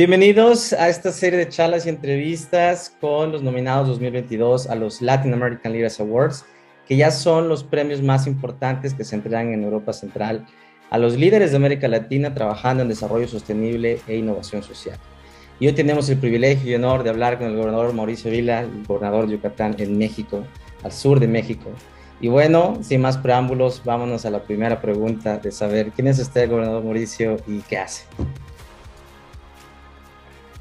Bienvenidos a esta serie de charlas y entrevistas con los nominados 2022 a los Latin American Leaders Awards, que ya son los premios más importantes que se entregan en Europa Central a los líderes de América Latina trabajando en desarrollo sostenible e innovación social. Y hoy tenemos el privilegio y honor de hablar con el gobernador Mauricio Vila, el gobernador de Yucatán en México, al sur de México. Y bueno, sin más preámbulos, vámonos a la primera pregunta de saber quién es usted, gobernador Mauricio, y qué hace.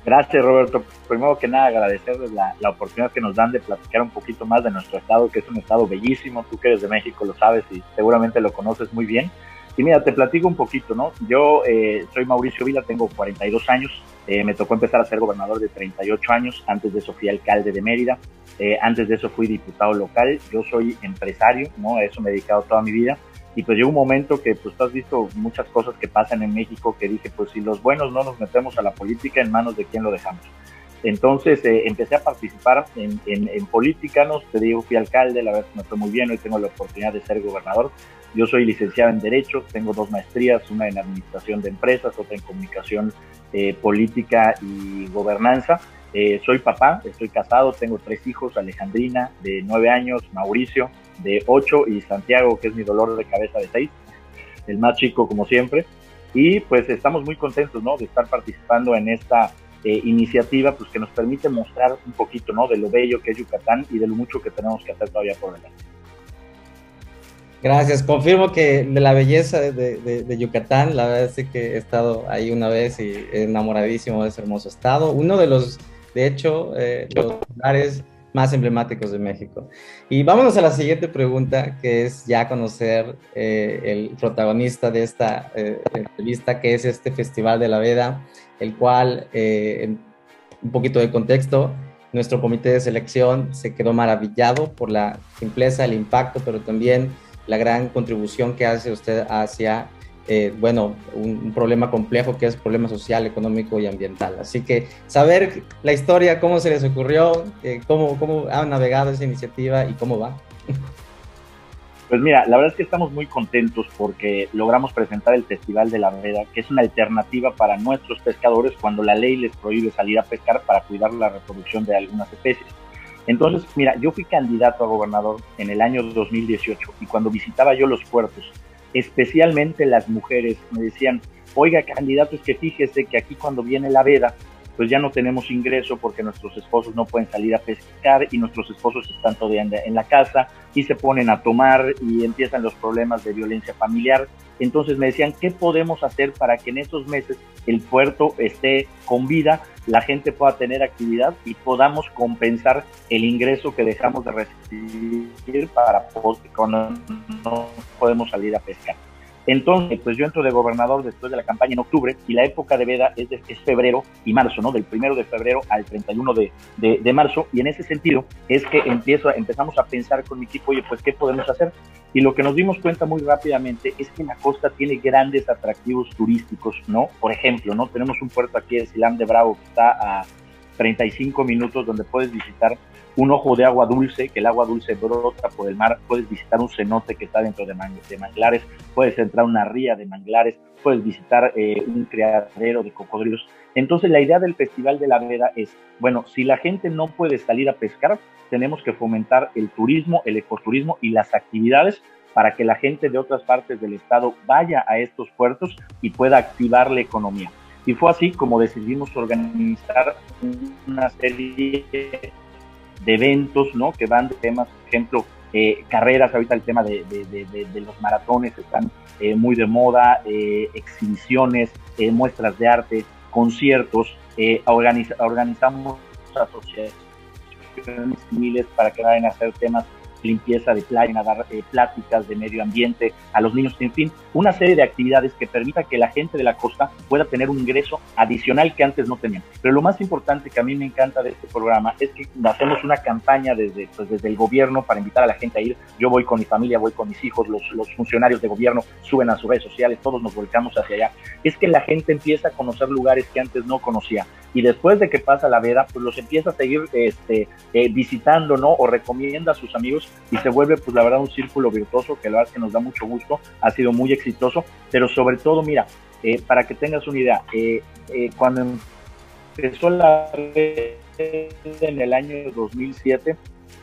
Gracias, Roberto. Primero que nada, agradecerles la, la, oportunidad que nos dan de platicar un poquito más de nuestro estado, que es un estado bellísimo. Tú que eres de México lo sabes y seguramente lo conoces muy bien. Y mira, te platico un poquito, ¿no? Yo eh, soy Mauricio Vila, tengo 42 años. Eh, me tocó empezar a ser gobernador de 38 años. Antes de eso fui alcalde de Mérida. Eh, antes de eso fui diputado local. Yo soy empresario, ¿no? A eso me he dedicado toda mi vida. Y pues llegó un momento que pues tú has visto muchas cosas que pasan en México que dije, pues si los buenos no nos metemos a la política, ¿en manos de quién lo dejamos? Entonces eh, empecé a participar en, en, en, política, ¿no? te digo, fui alcalde, la verdad me fue muy bien, hoy tengo la oportunidad de ser gobernador. Yo soy licenciado en Derecho, tengo dos maestrías, una en Administración de Empresas, otra en Comunicación eh, Política y Gobernanza. Eh, soy papá, estoy casado, tengo tres hijos, Alejandrina de nueve años, Mauricio de 8 y Santiago, que es mi dolor de cabeza de 6, el más chico como siempre. Y pues estamos muy contentos, ¿no? De estar participando en esta eh, iniciativa, pues que nos permite mostrar un poquito, ¿no? De lo bello que es Yucatán y de lo mucho que tenemos que hacer todavía por delante. Gracias, confirmo que de la belleza de, de, de, Yucatán, la verdad es que he estado ahí una vez y enamoradísimo de ese hermoso estado. Uno de los, de hecho, eh, los lugares más emblemáticos de México. Y vámonos a la siguiente pregunta, que es ya conocer eh, el protagonista de esta eh, entrevista, que es este Festival de la Veda, el cual, eh, un poquito de contexto, nuestro comité de selección se quedó maravillado por la simpleza, el impacto, pero también la gran contribución que hace usted hacia eh, bueno, un, problema complejo que es problema social, económico y ambiental. Así que saber la historia, cómo se les ocurrió, eh, cómo, cómo han navegado esa iniciativa y cómo va. Pues mira, la verdad es que estamos muy contentos porque logramos presentar el Festival de la Veda, que es una alternativa para nuestros pescadores cuando la ley les prohíbe salir a pescar para cuidar la reproducción de algunas especies. Entonces, mira, yo fui candidato a gobernador en el año 2018 y cuando visitaba yo los puertos, especialmente las mujeres, me decían, oiga, candidato, es que fíjese que aquí cuando viene la veda, pues ya no tenemos ingreso porque nuestros esposos no pueden salir a pescar y nuestros esposos están todavía en la casa y se ponen a tomar y empiezan los problemas de violencia familiar. Entonces me decían, ¿qué podemos hacer para que en esos meses el puerto esté con vida, la gente pueda tener actividad y podamos compensar el ingreso que dejamos de recibir para cuando no podemos salir a pescar? Entonces, pues yo entro de gobernador después de la campaña en octubre y la época de veda es, de, es febrero y marzo, ¿no? Del primero de febrero al 31 de, de, de, marzo. Y en ese sentido es que empiezo, empezamos a pensar con mi equipo, oye, pues, ¿qué podemos hacer? Y lo que nos dimos cuenta muy rápidamente es que la costa tiene grandes atractivos turísticos, ¿no? Por ejemplo, ¿no? Tenemos un puerto aquí de Silán de Bravo que está a 35 minutos donde puedes visitar un ojo de agua dulce, que el agua dulce brota por el mar, puedes visitar un cenote que está dentro de, man de manglares, puedes entrar a una ría de manglares, puedes visitar eh, un criadero de cocodrilos. Entonces la idea del Festival de la Veda es, bueno, si la gente no puede salir a pescar, tenemos que fomentar el turismo, el ecoturismo y las actividades para que la gente de otras partes del estado vaya a estos puertos y pueda activar la economía. Y fue así como decidimos organizar una serie de eventos, ¿no? Que van de temas, por ejemplo, eh, carreras, ahorita el tema de, de, de, los maratones están eh, muy de moda, eh, exhibiciones, muestras de arte, conciertos, organiza, organizamos asociaciones civiles para que vayan a hacer temas limpieza de playa, a dar eh, pláticas de medio ambiente a los niños, en fin, una serie de actividades que permita que la gente de la costa pueda tener un ingreso adicional que antes no tenían. Pero lo más importante que a mí me encanta de este programa es que hacemos una campaña desde, pues, desde el gobierno para invitar a la gente a ir. Yo voy con mi familia, voy con mis hijos, los, los funcionarios de gobierno suben a sus redes sociales, todos nos volcamos hacia allá. Es que la gente empieza a conocer lugares que antes no conocía y después de que pasa la veda, pues los empieza a seguir este, eh, visitando, ¿no? O recomienda a sus amigos y se vuelve, pues la verdad, un círculo virtuoso que la verdad es que nos da mucho gusto, ha sido muy exitoso, pero sobre todo, mira, eh, para que tengas una idea, eh, cuando empezó la en el año 2007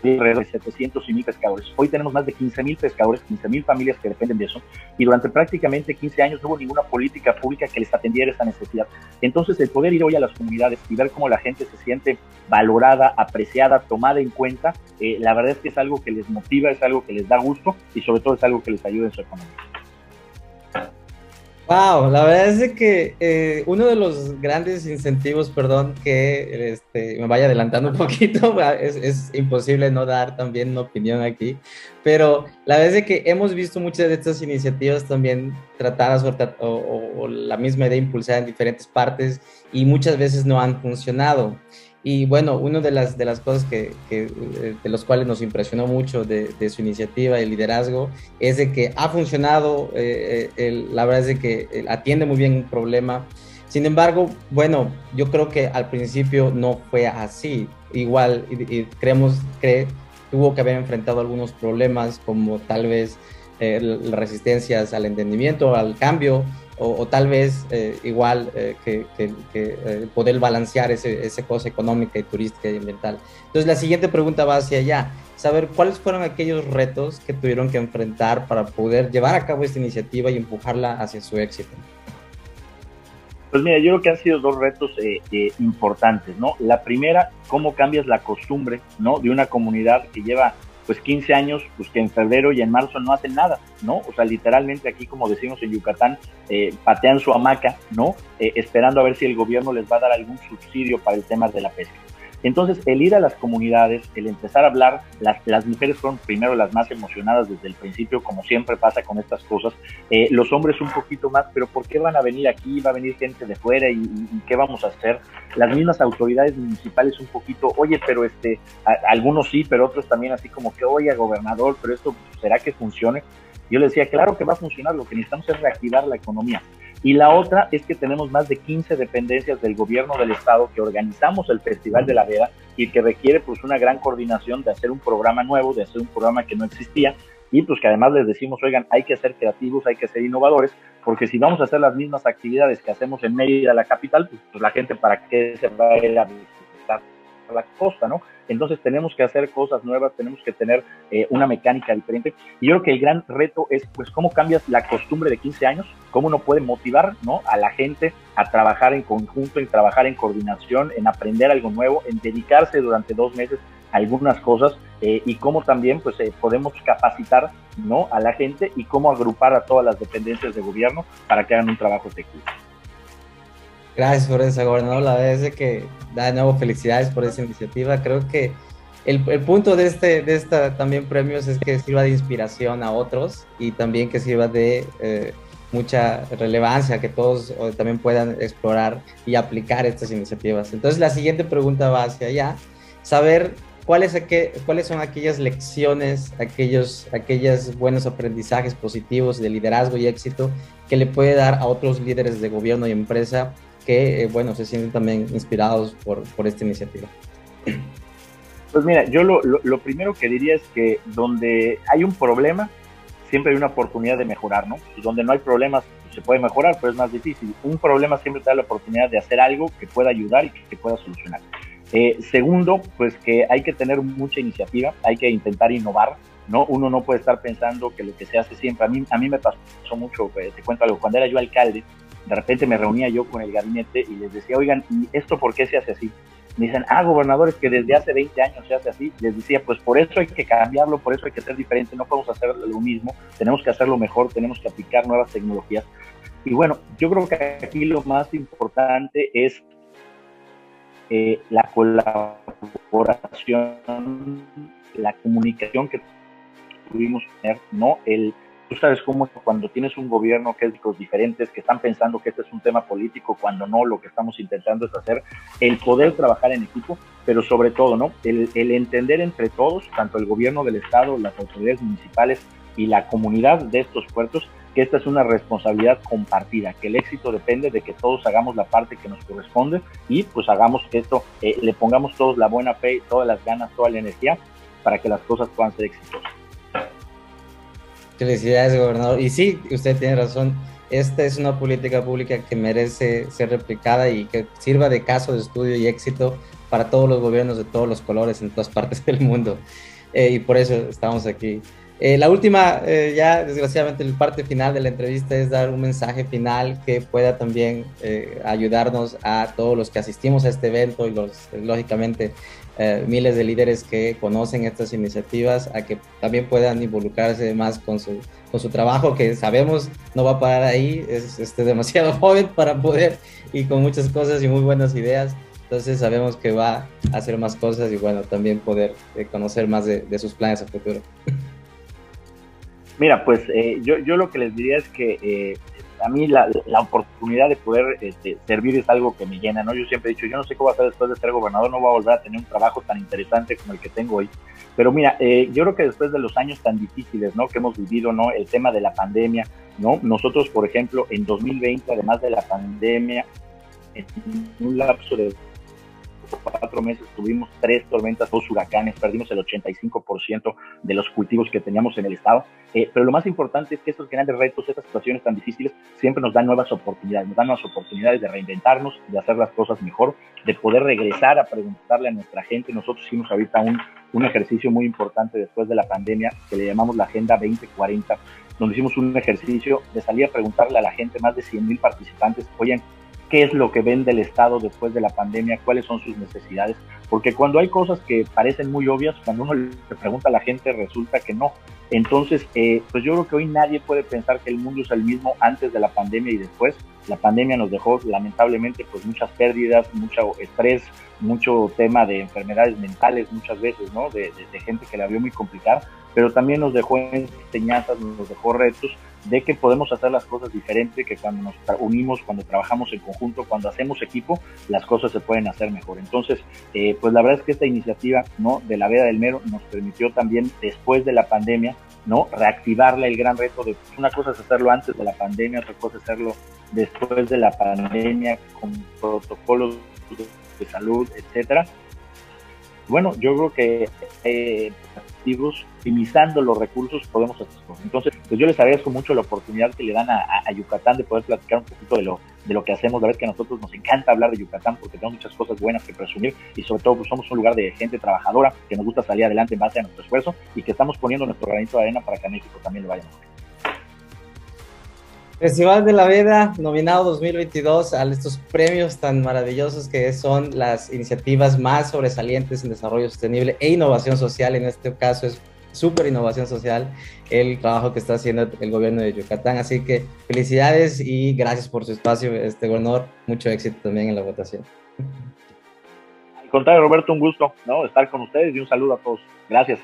alrededor de 700 y mil pescadores. Hoy tenemos más de 15 mil pescadores, 15 mil familias que dependen de eso, y durante prácticamente 15 años no hubo ninguna política pública que les atendiera esa necesidad. Entonces, el poder ir hoy a las comunidades y ver cómo la gente se siente valorada, apreciada, tomada en cuenta, eh, la verdad es que es algo que les motiva, es algo que les da gusto y sobre todo es algo que les ayuda en su economía. Wow, la verdad es que eh, uno de los grandes incentivos, perdón, que este, me vaya adelantando un poquito, es, imposible no dar también una opinión aquí, pero la verdad es que hemos visto muchas de estas iniciativas también tratadas o, o la misma idea impulsada en diferentes partes y muchas veces no han funcionado. Y bueno, una de las, de las cosas que, eh, de los cuales nos impresionó mucho de, su iniciativa y liderazgo es de que ha funcionado, eh, eh, la verdad es de que atiende muy bien un problema. Sin embargo, bueno, yo creo que al principio no fue así. Igual, y, creemos que tuvo que haber enfrentado algunos problemas como tal vez resistencias al entendimiento, al cambio, o, tal vez eh, igual eh, que, que, que eh, poder balancear ese, esa cosa económica y turística y ambiental. Entonces la siguiente pregunta va hacia allá, saber cuáles fueron aquellos retos que tuvieron que enfrentar para poder llevar a cabo esta iniciativa y empujarla hacia su éxito. Pues mira, yo creo que han sido dos retos eh, eh, importantes, ¿no? La primera, cómo cambias la costumbre, ¿no? De una comunidad que lleva pues 15 años, pues que en febrero y en marzo no hacen nada, ¿no? O sea, literalmente aquí, como decimos en Yucatán, eh, patean su hamaca, ¿no? Eh, esperando a ver si el gobierno les va a dar algún subsidio para el tema de la pesca. Entonces, el ir a las comunidades, el empezar a hablar, las, las mujeres fueron primero las más emocionadas desde el principio, como siempre pasa con estas cosas, eh, los hombres un poquito más, pero ¿por qué van a venir aquí? ¿Va a venir gente de fuera? ¿Y, qué vamos a hacer? Las mismas autoridades municipales un poquito, oye, pero este, algunos sí, pero otros también así como que, oye, gobernador, pero esto, ¿será que funcione? Yo le decía, claro que va a funcionar, lo que necesitamos es reactivar la economía. Y la otra es que tenemos más de 15 dependencias del gobierno del estado que organizamos el Festival de la Veda y que requiere pues una gran coordinación de hacer un programa nuevo, de hacer un programa que no existía. Y pues que además les decimos, oigan, hay que ser creativos, hay que ser innovadores, porque si vamos a hacer las mismas actividades que hacemos en Mérida, la capital, pues, pues la gente para qué se va a ir a la costa, ¿no? Entonces tenemos que hacer cosas nuevas, tenemos que tener eh, una mecánica diferente. Y yo creo que el gran reto es, pues, cómo cambias la costumbre de 15 años, cómo uno puede motivar, ¿no? A la gente a trabajar en conjunto, en trabajar en coordinación, en aprender algo nuevo, en dedicarse durante dos meses a algunas cosas eh, y cómo también, pues, eh, podemos capacitar, ¿no? A la gente y cómo agrupar a todas las dependencias de gobierno para que hagan un trabajo efectivo. Gracias por eso, gobernador. La verdad es que da de nuevo felicidades por esa iniciativa. Creo que el, el, punto de este de esta también premios es que sirva de inspiración a otros y también que sirva de eh, mucha relevancia, que todos también puedan explorar y aplicar estas iniciativas. Entonces la siguiente pregunta va hacia allá, saber cuáles, aquel, cuáles son aquellas lecciones, aquellos, aquellos buenos aprendizajes positivos de liderazgo y éxito que le puede dar a otros líderes de gobierno y empresa que, eh, bueno, se sienten también inspirados por, por esta iniciativa? Pues mira, yo lo, lo, primero que diría es que donde hay un problema, siempre hay una oportunidad de mejorar, ¿no? Pues donde no hay problemas, pues se puede mejorar, pero es más difícil. Un problema siempre te da la oportunidad de hacer algo que pueda ayudar y que, pueda solucionar. Eh, segundo, pues que hay que tener mucha iniciativa, hay que intentar innovar, ¿no? Uno no puede estar pensando que lo que se hace siempre, a mí, a mí me pasó mucho, eh, te cuento algo, cuando era yo alcalde, de repente me reunía yo con el gabinete y les decía, oigan, ¿y esto por qué se hace así? Me dicen, ah, gobernadores, que desde hace 20 años se hace así. Les decía, pues por eso hay que cambiarlo, por eso hay que ser diferente, no podemos hacer lo mismo, tenemos que hacerlo mejor, tenemos que aplicar nuevas tecnologías. Y bueno, yo creo que aquí lo más importante es eh, la colaboración, la comunicación que tuvimos tener, no el Tú sabes cómo cuando tienes un gobierno que es diferentes, que están pensando que este es un tema político, cuando no, lo que estamos intentando es hacer el poder trabajar en equipo, pero sobre todo, ¿no? El, entender entre todos, tanto el gobierno del Estado, las autoridades municipales y la comunidad de estos puertos, que esta es una responsabilidad compartida, que el éxito depende de que todos hagamos la parte que nos corresponde y pues hagamos esto, eh, le pongamos todos la buena fe, todas las ganas, toda la energía para que las cosas puedan ser exitosas. Felicidades, gobernador. Y sí, usted tiene razón. esta es una política pública que merece ser replicada y que sirva de caso de estudio y éxito para todos los gobiernos de todos los colores en todas partes del mundo. Eh, y por eso estamos aquí. Eh, la última, eh, ya desgraciadamente, la parte final de la entrevista es dar un mensaje final que pueda también ayudarnos a todos los que asistimos a este evento y los, lógicamente, miles de líderes que conocen estas iniciativas a que también puedan involucrarse más con su, con su trabajo, que sabemos no va a parar ahí, es este, demasiado joven para poder y con muchas cosas y muy buenas ideas. Entonces sabemos que va a hacer más cosas y bueno, también poder eh, conocer más de, sus planes a futuro. Mira, pues eh, yo, yo lo que les diría es que eh, a mí la, la, oportunidad de poder este, servir es algo que me llena, ¿no? Yo siempre he dicho, yo no sé cómo va a ser después de ser gobernador, no voy a volver a tener un trabajo tan interesante como el que tengo hoy. Pero mira, yo creo que después de los años tan difíciles, ¿no? Que hemos vivido, ¿no? El tema de la pandemia, ¿no? Nosotros, por ejemplo, en 2020, además de la pandemia, en un lapso de cuatro meses tuvimos tres tormentas, dos huracanes, perdimos el 85% de los cultivos que teníamos en el estado. Eh, pero lo más importante es que estos grandes retos, estas situaciones tan difíciles, siempre nos dan nuevas oportunidades, nos dan nuevas oportunidades de reinventarnos, de hacer las cosas mejor, de poder regresar a preguntarle a nuestra gente. Nosotros hicimos ahorita un, un ejercicio muy importante después de la pandemia que le llamamos la Agenda 2040, donde hicimos un ejercicio de salir a preguntarle a la gente, más de 100 mil participantes, oye, qué es lo que vende el Estado después de la pandemia, cuáles son sus necesidades, porque cuando hay cosas que parecen muy obvias, cuando uno le pregunta a la gente resulta que no. Entonces, eh, pues yo creo que hoy nadie puede pensar que el mundo es el mismo antes de la pandemia y después. La pandemia nos dejó lamentablemente pues muchas pérdidas, mucho estrés, mucho tema de enfermedades mentales muchas veces, ¿no? De, de gente que la vio muy complicada, pero también nos dejó enseñanzas, nos dejó retos de que podemos hacer las cosas diferente, que cuando nos unimos, cuando trabajamos en conjunto, cuando hacemos equipo, las cosas se pueden hacer mejor. Entonces, eh, pues la verdad es que esta iniciativa ¿no? de la Veda del Mero nos permitió también, después de la pandemia, ¿no? reactivarle el gran reto de pues, una cosa es hacerlo antes de la pandemia, otra cosa es hacerlo después de la pandemia con protocolos de salud, etcétera. Bueno, yo creo que eh, optimizando los recursos, podemos hacer. Entonces, pues yo les agradezco mucho la oportunidad que le dan a, Yucatán de poder platicar un poquito de lo, de lo que hacemos. La verdad que a nosotros nos encanta hablar de Yucatán porque tenemos muchas cosas buenas que presumir y sobre todo pues somos un lugar de gente trabajadora que nos gusta salir adelante en base a nuestro esfuerzo y que estamos poniendo nuestro granito de arena para que a México también le vaya mejor. Festival de la Veda, nominado 2022 a estos premios tan maravillosos que son las iniciativas más sobresalientes en desarrollo sostenible e innovación social. En este caso es súper innovación social el trabajo que está haciendo el gobierno de Yucatán. Así que felicidades y gracias por su espacio, este gobernador. Mucho éxito también en la votación. Al contrario, Roberto, un gusto ¿no? estar con ustedes y un saludo a todos. Gracias.